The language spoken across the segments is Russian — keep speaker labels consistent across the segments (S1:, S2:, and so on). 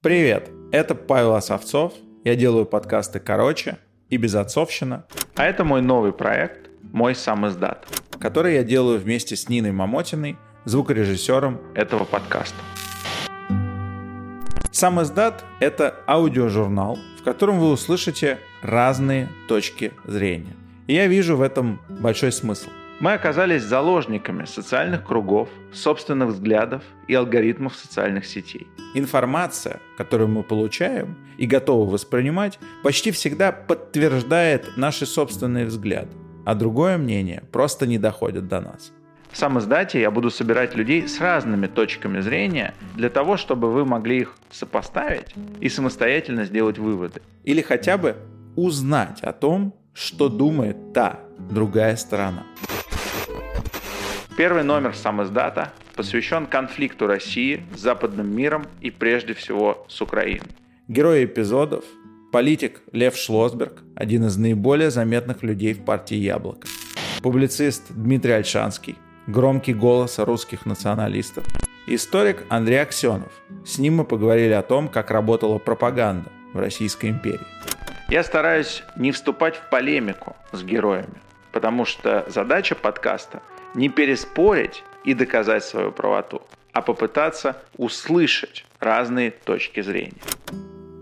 S1: Привет, это Павел Осовцов. Я делаю подкасты короче и без отцовщина. А это мой новый проект «Мой сам издат», который я делаю вместе с Ниной Мамотиной, звукорежиссером этого подкаста. Сам издат – это аудиожурнал, в котором вы услышите разные точки зрения. И я вижу в этом большой смысл. Мы оказались заложниками социальных кругов, собственных взглядов и алгоритмов социальных сетей. Информация, которую мы получаем и готовы воспринимать, почти всегда подтверждает наши собственные взгляды, а другое мнение просто не доходит до нас. В сам издате я буду собирать людей с разными точками зрения для того, чтобы вы могли их сопоставить и самостоятельно сделать выводы. Или хотя бы узнать о том, что думает та другая сторона. Первый номер сам издата посвящен конфликту России с западным миром и прежде всего с Украиной. Герой эпизодов – политик Лев Шлосберг, один из наиболее заметных людей в партии «Яблоко». Публицист Дмитрий Альшанский, громкий голос русских националистов. Историк Андрей Аксенов. С ним мы поговорили о том, как работала пропаганда в Российской империи. Я стараюсь не вступать в полемику с героями, потому что задача подкаста – не переспорить и доказать свою правоту, а попытаться услышать разные точки зрения.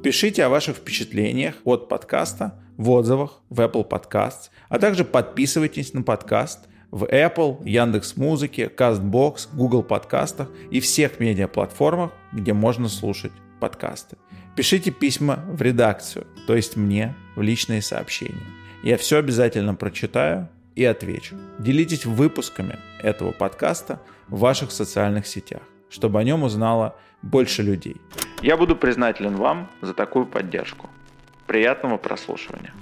S1: Пишите о ваших впечатлениях от подкаста в отзывах в Apple Podcasts, а также подписывайтесь на подкаст в Apple, Яндекс Музыке, CastBox, Google подкастах и всех медиаплатформах, где можно слушать подкасты. Пишите письма в редакцию, то есть мне в личные сообщения. Я все обязательно прочитаю и отвечу. Делитесь выпусками этого подкаста в ваших социальных сетях, чтобы о нем узнало больше людей. Я буду признателен вам за такую поддержку. Приятного прослушивания.